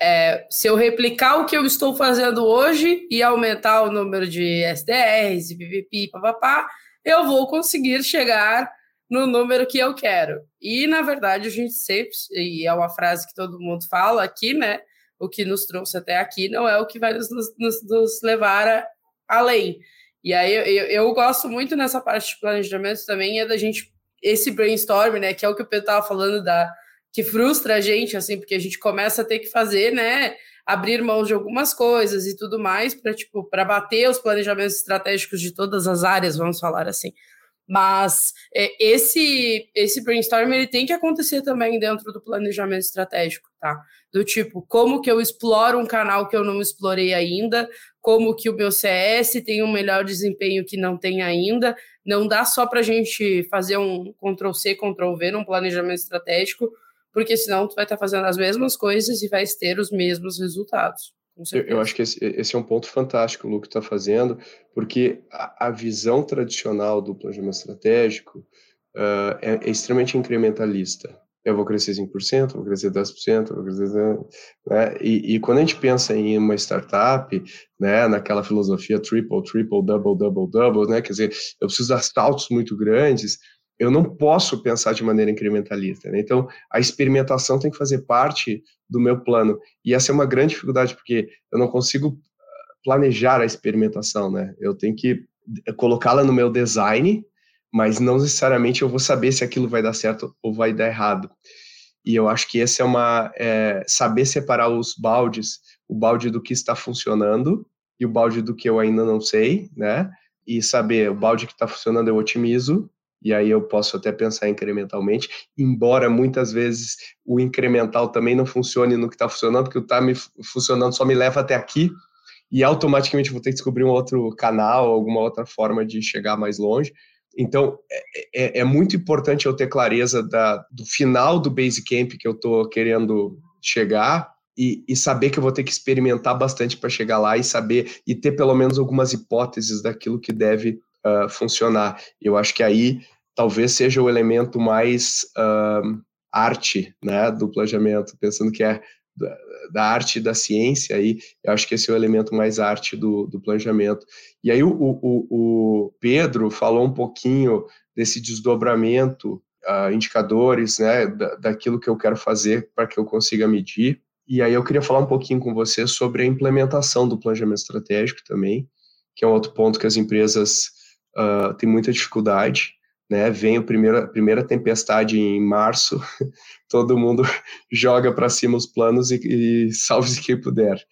[SPEAKER 4] é, se eu replicar o que eu estou fazendo hoje e aumentar o número de SDRs e PVP, papapá, eu vou conseguir chegar no número que eu quero. E, na verdade, a gente sempre, e é uma frase que todo mundo fala aqui, né? O que nos trouxe até aqui não é o que vai nos, nos, nos levar a, além. E aí eu, eu, gosto muito nessa parte de planejamento também, é da gente, esse brainstorm, né, que é o que o Pedro estava falando, da, que frustra a gente, assim, porque a gente começa a ter que fazer, né, abrir mão de algumas coisas e tudo mais para tipo, para bater os planejamentos estratégicos de todas as áreas, vamos falar assim. Mas é, esse esse brainstorm ele tem que acontecer também dentro do planejamento estratégico, tá? Do tipo, como que eu exploro um canal que eu não explorei ainda, como que o meu CS tem um melhor desempenho que não tem ainda. Não dá só para a gente fazer um Ctrl C, Ctrl V num planejamento estratégico, porque senão tu vai estar tá fazendo as mesmas coisas e vai ter os mesmos resultados.
[SPEAKER 2] Eu, eu, acho que esse, esse, é um ponto fantástico, o Luke está fazendo, porque a, a, visão tradicional do planejamento estratégico uh, é, é, extremamente incrementalista. Eu vou crescer 5%, vou crescer 10%, vou crescer... Né? E, e, quando a gente pensa em uma startup, né, naquela filosofia triple, triple, double, double, double, né, quer dizer, eu preciso dar saltos muito grandes, eu não posso pensar de maneira incrementalista. Né? Então, a experimentação tem que fazer parte do meu plano. E essa é uma grande dificuldade, porque eu não consigo ah, planejar a experimentação. Né? Eu tenho que colocá-la no meu design, mas não necessariamente eu vou saber se aquilo vai dar certo ou vai dar errado. E eu acho que esse é uma é, saber separar os baldes, o balde do que está funcionando e o balde do que eu ainda não sei, né? E saber o balde que está funcionando eu otimizo e aí eu posso até pensar incrementalmente, embora muitas vezes o incremental também não funcione no que está funcionando, porque o está me funcionando só me leva até aqui, e automaticamente vou ter que descobrir um outro canal, alguma outra forma de chegar mais longe. Então, é, é, é muito importante eu ter clareza da, do final do Basecamp que eu estou querendo chegar e, e, saber que eu vou ter que experimentar bastante para chegar lá e saber e ter pelo menos algumas hipóteses daquilo que deve uh, funcionar. Eu acho que aí talvez seja o elemento mais arte né, do planejamento, pensando que é da, da, arte e da ciência, aí, eu acho que esse é o elemento mais arte do, do planejamento. E aí o, o, o Pedro falou um pouquinho desse desdobramento, uh, indicadores, né, da, daquilo que eu quero fazer para que eu consiga medir. E aí eu queria falar um pouquinho com você sobre a implementação do planejamento estratégico também, que é um outro ponto que as empresas uh, têm muita dificuldade né? Vem a primeira, primeira tempestade em março, todo mundo joga para cima os planos e, e salve-se quem puder.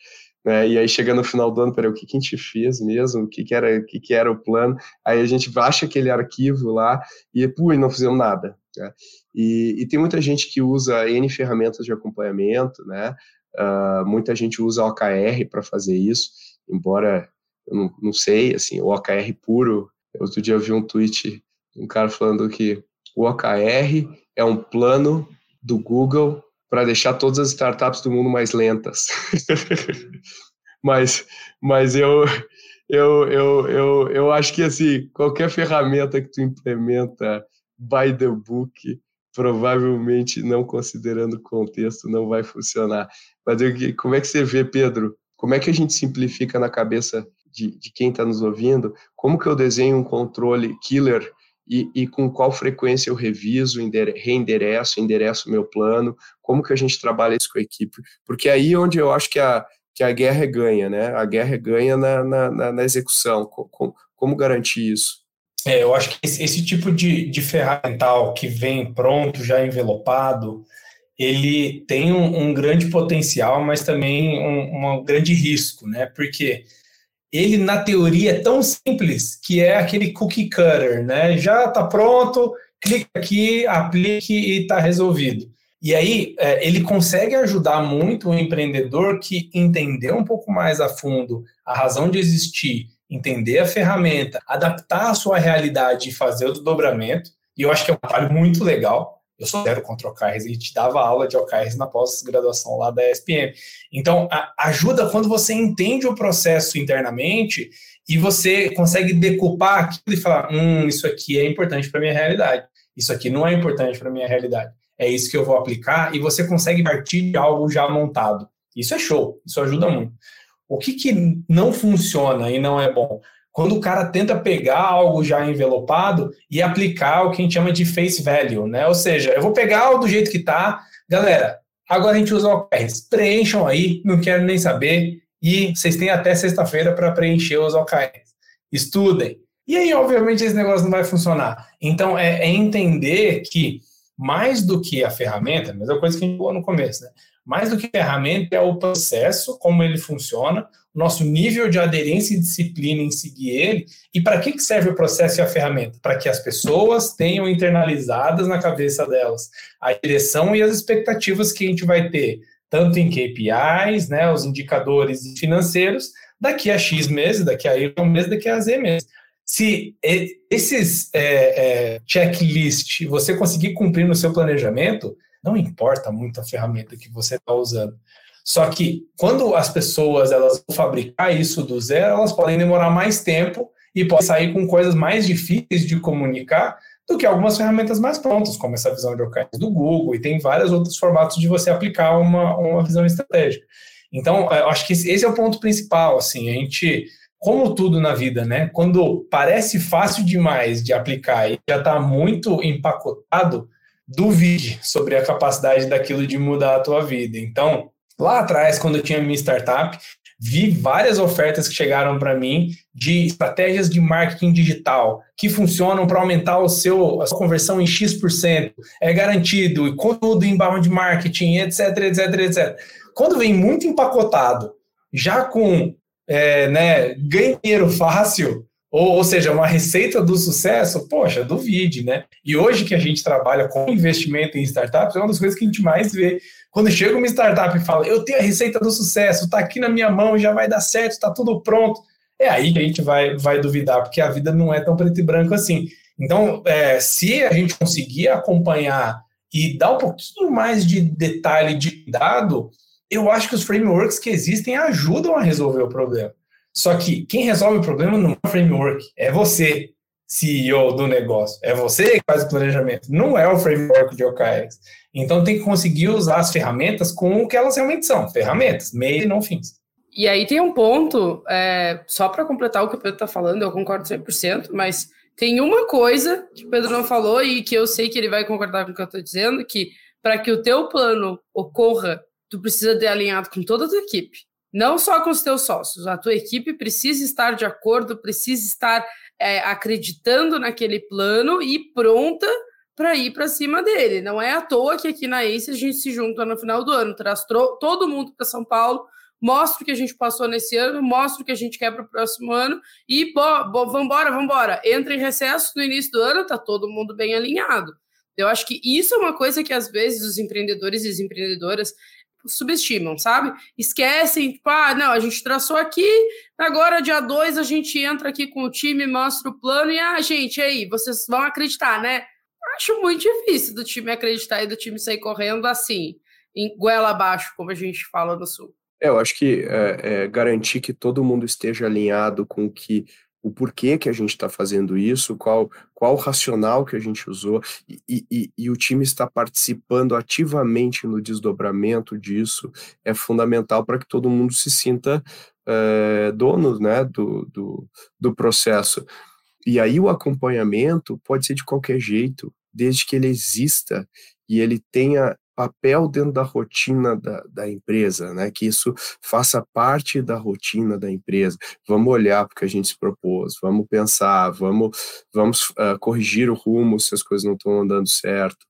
[SPEAKER 2] Né? E aí chega no final do ano, peraí, o que, que a gente fez mesmo? O que, que, era, o que, que era o plano? Aí a gente baixa aquele arquivo lá e, pô, não fizemos nada. Né? E, e, tem muita gente que usa N ferramentas de acompanhamento, né? Uh, muita gente usa OKR para fazer isso, embora eu não, não sei, assim, o OKR puro. Outro dia eu vi um tweet um cara falando que o OKR é um plano do Google para deixar todas as startups do mundo mais lentas. mas, mas eu, eu, eu, eu, eu acho que assim, qualquer ferramenta que tu implementa by the book, provavelmente não considerando o contexto, não vai funcionar. Mas eu, como é que você vê, Pedro? Como é que a gente simplifica na cabeça de, de quem está nos ouvindo? Como que eu desenho um controle killer e, e, com qual frequência eu reviso, reendereço, endereço meu plano, como que a gente trabalha isso com a equipe, porque aí é onde eu acho que a, que a guerra ganha, né? A guerra ganha na, na, na execução, como, como garantir isso?
[SPEAKER 3] É, eu acho que esse, esse tipo de, de ferramental que vem pronto, já envelopado, ele tem um, um grande potencial, mas também um, um grande risco, né? Porque ele na teoria é tão simples que é aquele cookie cutter, né? Já está pronto, clica aqui, aplique e está resolvido. E aí é, ele consegue ajudar muito o empreendedor que entendeu um pouco mais a fundo a razão de existir, entender a ferramenta, adaptar a sua realidade e fazer o desdobramento. E eu acho que é um trabalho muito legal. Eu sou zero contra OKRs e te dava aula de OKRs na pós-graduação lá da SPM. Então, ajuda quando você entende o processo internamente e você consegue decupar aquilo e falar: hum, isso aqui é importante para minha realidade, isso aqui não é importante para minha realidade. É isso que eu vou aplicar e você consegue partir de algo já montado. Isso é show, isso ajuda muito. O que, que não funciona e não é bom? Quando o cara tenta pegar algo já envelopado e aplicar o que a gente chama de face value, né? Ou seja, eu vou pegar do jeito que tá, galera, agora a gente usa OKRs, preencham aí, não quero nem saber, e vocês têm até sexta-feira para preencher os OKRs. Estudem. E aí, obviamente, esse negócio não vai funcionar. Então, é, é entender que mais do que a ferramenta, a mesma coisa que a gente falou no começo, né? Mais do que ferramenta é o processo, como ele funciona, o nosso nível de aderência e disciplina em seguir ele. E para que serve o processo e a ferramenta? Para que as pessoas tenham internalizadas na cabeça delas a direção e as expectativas que a gente vai ter, tanto em KPIs, né, os indicadores financeiros, daqui a X meses, daqui a Y meses, daqui a Z meses. Se esses é, é, checklist você conseguir cumprir no seu planejamento, não importa muito a ferramenta que você está usando. Só que quando as pessoas elas vão fabricar isso do zero, elas podem demorar mais tempo e podem sair com coisas mais difíceis de comunicar do que algumas ferramentas mais prontas, como essa visão de OKRs do Google, e tem vários outros formatos de você aplicar uma, uma visão estratégica. Então, eu acho que esse é o ponto principal, assim, a gente, como tudo na vida, né, quando parece fácil demais de aplicar e já está muito empacotado, duvide sobre a capacidade daquilo de mudar a tua vida. Então, lá atrás, quando eu tinha minha startup, vi várias ofertas que chegaram para mim de estratégias de marketing digital que funcionam para aumentar o seu, a sua conversão em X%, é garantido, e conteúdo inbound marketing, etc, etc, etc. Quando vem muito empacotado, já com é, né, ganho dinheiro fácil, ou, ou seja, uma receita do sucesso, poxa, duvide, né? E hoje que a gente trabalha com investimento em startups, é uma das coisas que a gente mais vê. Quando chega uma startup e fala, eu tenho a receita do sucesso, está aqui na minha mão, já vai dar certo, está tudo pronto. É aí que a gente vai, vai duvidar, porque a vida não é tão preto e branco assim. Então, é, se a gente conseguir acompanhar e dar um pouquinho mais de detalhe de dado, eu acho que os frameworks que existem ajudam a resolver o problema. Só que quem resolve o problema não é o framework, é você, CEO do negócio. É você que faz o planejamento, não é o framework de OKRs. Então tem que conseguir usar as ferramentas com o que elas realmente são, ferramentas, meio e não fins.
[SPEAKER 4] E aí tem um ponto, é, só para completar o que o Pedro está falando, eu concordo 100%, mas tem uma coisa que o Pedro não falou e que eu sei que ele vai concordar com o que eu estou dizendo, que para que o teu plano ocorra, tu precisa ter alinhado com toda a tua equipe não só com os teus sócios, a tua equipe precisa estar de acordo, precisa estar é, acreditando naquele plano e pronta para ir para cima dele. Não é à toa que aqui na ACE a gente se junta no final do ano, traz todo mundo para São Paulo, mostra o que a gente passou nesse ano, mostra o que a gente quer para o próximo ano e bo, bo, vambora, vambora. Entra em recesso no início do ano, tá todo mundo bem alinhado. Eu acho que isso é uma coisa que às vezes os empreendedores e as empreendedoras subestimam, sabe? Esquecem, tipo, ah, não, a gente traçou aqui, agora dia 2 a gente entra aqui com o time, mostra o plano e, ah, gente, aí, vocês vão acreditar, né? Acho muito difícil do time acreditar e do time sair correndo assim, em goela abaixo, como a gente fala no Sul.
[SPEAKER 2] É, eu acho que é, é, garantir que todo mundo esteja alinhado com o que o porquê que a gente está fazendo isso, qual, qual o racional que a gente usou, e, e, e, o time está participando ativamente no desdobramento disso, é fundamental para que todo mundo se sinta é, dono né, do, do, do processo. E aí o acompanhamento pode ser de qualquer jeito, desde que ele exista e ele tenha papel dentro da rotina da, da empresa, né? Que isso faça parte da rotina da empresa. Vamos olhar para o que a gente se propôs, vamos pensar, vamos, vamos uh, corrigir o rumo se as coisas não estão andando certo.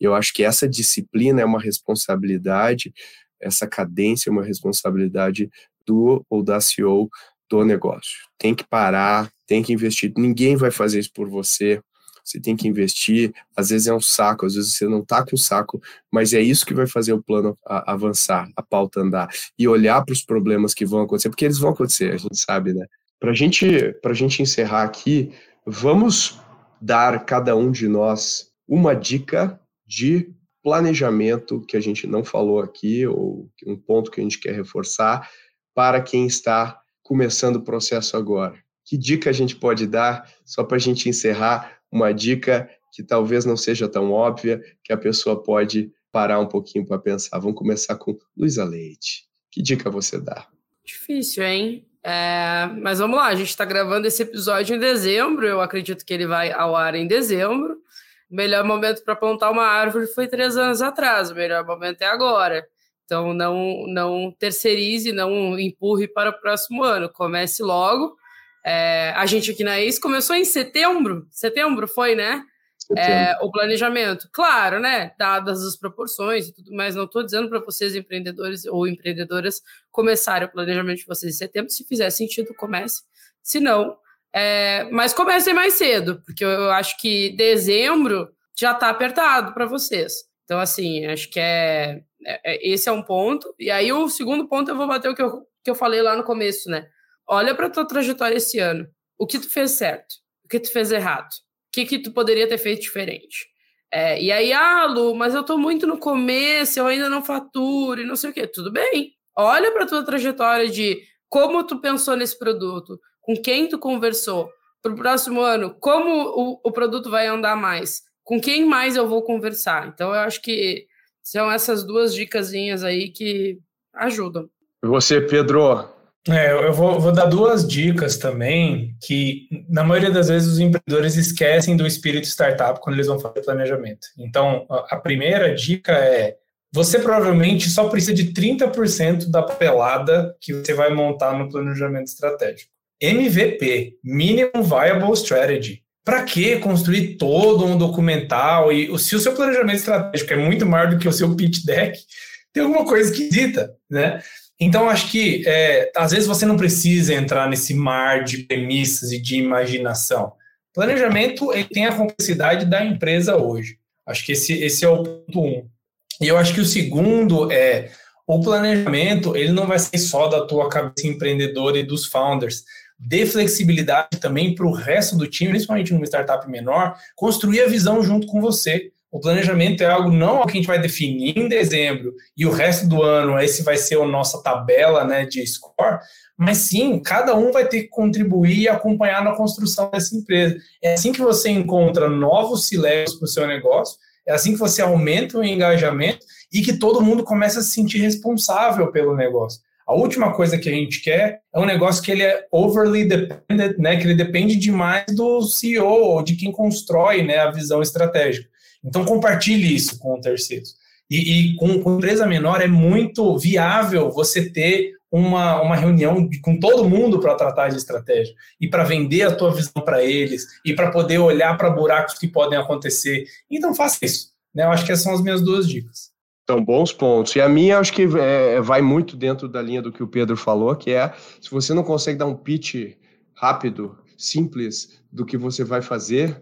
[SPEAKER 2] E eu acho que essa disciplina é uma responsabilidade, essa cadência é uma responsabilidade do ou da CEO do negócio. Tem que parar, tem que investir. Ninguém vai fazer isso por você você tem que investir. Às vezes é um saco, às vezes você não está com saco, mas é isso que vai fazer o plano avançar, a pauta andar e olhar para os problemas que vão acontecer, porque eles vão acontecer, a gente sabe, né? Para gente, a gente encerrar aqui, vamos dar cada um de nós uma dica de planejamento que a gente não falou aqui, ou um ponto que a gente quer reforçar, para quem está começando o processo agora. Que dica a gente pode dar, só para a gente encerrar, uma dica que talvez não seja tão óbvia, que a pessoa pode parar um pouquinho para pensar. Vamos começar com Luísa Leite. Que dica você dá?
[SPEAKER 4] Difícil, hein? É, mas vamos lá, a gente está gravando esse episódio em dezembro, eu acredito que ele vai ao ar em dezembro. O melhor momento para plantar uma árvore foi três anos atrás, o melhor momento é agora. Então não, não terceirize, não empurre para o próximo ano, comece logo é, a gente aqui na EIS começou em setembro, setembro foi, né? É, o planejamento. Claro, né? Dadas as proporções e tudo mais, não estou dizendo para vocês, empreendedores ou empreendedoras, começarem o planejamento de vocês em setembro. Se fizer sentido, comece. Se não, é, mas comecem mais cedo, porque eu acho que dezembro já está apertado para vocês. Então, assim, acho que é, é, é, esse é um ponto. E aí, o segundo ponto, eu vou bater o que eu, que eu falei lá no começo, né? Olha para tua trajetória esse ano. O que tu fez certo? O que tu fez errado? O que, que tu poderia ter feito diferente? É, e aí, ah, Lu, mas eu tô muito no começo, eu ainda não faturo e não sei o quê. Tudo bem. Olha para tua trajetória de como tu pensou nesse produto, com quem tu conversou. Para o próximo ano, como o, o produto vai andar mais? Com quem mais eu vou conversar? Então, eu acho que são essas duas dicasinhas aí que ajudam.
[SPEAKER 2] E você, Pedro,
[SPEAKER 3] é, eu vou, vou, dar duas dicas também, que na maioria das vezes os empreendedores esquecem do espírito startup quando eles vão fazer planejamento. Então, a primeira dica é: você provavelmente só precisa de 30% da papelada que você vai montar no planejamento estratégico. MVP, Minimum Viable Strategy. Para que construir todo um documental? E se o seu planejamento estratégico é muito maior do que o seu pitch deck, tem alguma coisa esquisita, né? Então, acho que é, às vezes você não precisa entrar nesse mar de premissas e de imaginação. Planejamento ele tem a complexidade da empresa hoje. Acho que esse, esse é o ponto um. E eu acho que o segundo é o planejamento, ele não vai ser só da tua cabeça empreendedora e dos founders. Dê flexibilidade também para o resto do time, principalmente numa startup menor, construir a visão junto com você. O planejamento é algo não que a gente vai definir em dezembro e o resto do ano esse vai ser a nossa tabela né, de score, mas sim, cada um vai ter que contribuir e acompanhar na construção dessa empresa. É assim que você encontra novos silencios para o seu negócio, é assim que você aumenta o engajamento e que todo mundo começa a se sentir responsável pelo negócio. A última coisa que a gente quer é um negócio que ele é overly dependent, né, que ele depende demais do CEO ou de quem constrói né, a visão estratégica. Então, compartilhe isso com terceiros. E, e com, com, empresa menor é muito viável você ter uma, uma reunião com todo mundo para tratar de estratégia e para vender a tua visão para eles e para poder olhar para buracos que podem acontecer. Então, faça isso. Né? Eu acho que essas são as minhas duas dicas.
[SPEAKER 2] São bons pontos. E a minha, acho que é, vai muito dentro da linha do que o Pedro falou, que é se você não consegue dar um pitch rápido, simples do que você vai fazer,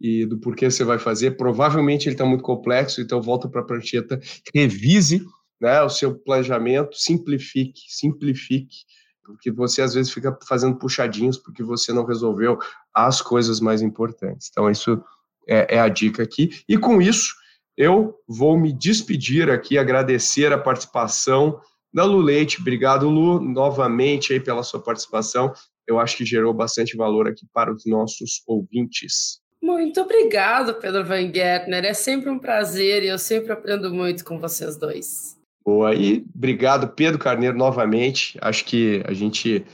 [SPEAKER 2] e do porquê você vai fazer. Provavelmente ele está muito complexo, então volta para a prancheta, revise né, o seu planejamento, simplifique, simplifique, porque você às vezes fica fazendo puxadinhos porque você não resolveu as coisas mais importantes. Então, isso é, é a dica aqui. E com isso, eu vou me despedir aqui, agradecer a participação da Lu Leite. Obrigado, Lu, novamente aí pela sua participação. eu acho que gerou bastante valor aqui para os nossos ouvintes.
[SPEAKER 4] Muito obrigado, Pedro Van Gertner. É sempre um prazer e eu sempre aprendo muito com vocês dois.
[SPEAKER 2] Boa, e obrigado, Pedro Carneiro, novamente. Acho que a gente.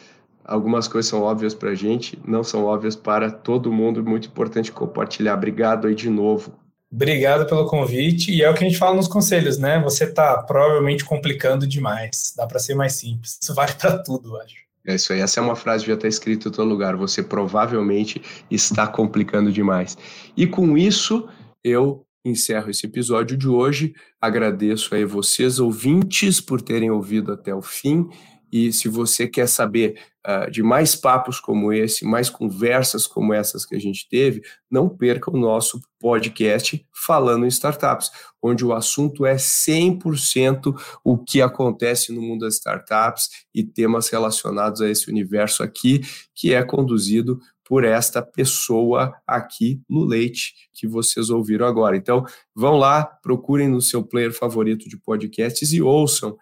[SPEAKER 2] Algumas coisas são óbvias para a gente, não são óbvias para todo mundo. Muito importante compartilhar. Obrigado aí de novo.
[SPEAKER 3] Obrigado pelo convite. E é o que a gente fala nos conselhos, né? Você está provavelmente complicando demais. Dá para ser mais simples. Isso vale para tudo, acho.
[SPEAKER 2] É isso aí. Essa é uma frase que já está escrita em todo lugar. Você provavelmente está complicando demais. E com isso, eu encerro esse episódio de hoje. Agradeço aí vocês, ouvintes, por terem ouvido até o fim. E se você quer saber uh, de mais papos como esse, mais conversas como essas que a gente teve, não perca o nosso podcast Falando em Startups, onde o assunto é 100% o que acontece no mundo das startups e temas relacionados a esse universo aqui, que é conduzido por esta pessoa aqui no Leite que vocês ouviram agora. Então, vão lá, procurem no seu player favorito de podcasts e ouçam.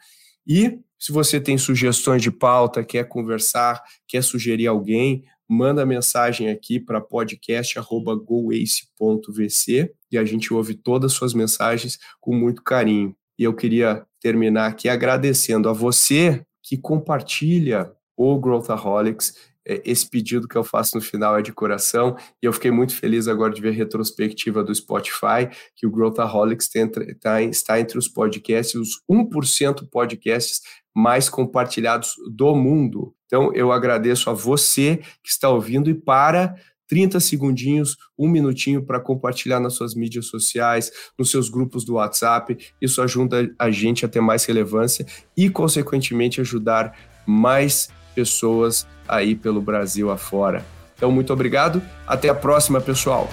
[SPEAKER 2] E se você tem sugestões de pauta, quer conversar, quer sugerir alguém, manda mensagem aqui para podcast@goace.vc e a gente ouve todas as suas mensagens com muito carinho. E eu queria terminar aqui agradecendo a você que compartilha o Growthaholics. É, esse pedido que eu faço no final é de coração e eu fiquei muito feliz agora de ver a retrospectiva do Spotify, que o Growthaholics tá, está entre os podcasts, os 1% podcasts mais compartilhados do mundo. Então, eu agradeço a você que está ouvindo e para 30 segundinhos, um minutinho para compartilhar nas suas mídias sociais, nos seus grupos do WhatsApp. Isso ajuda a gente a ter mais relevância e, consequentemente, ajudar mais pessoas aí pelo Brasil afora. Então, muito obrigado. Até a próxima, pessoal.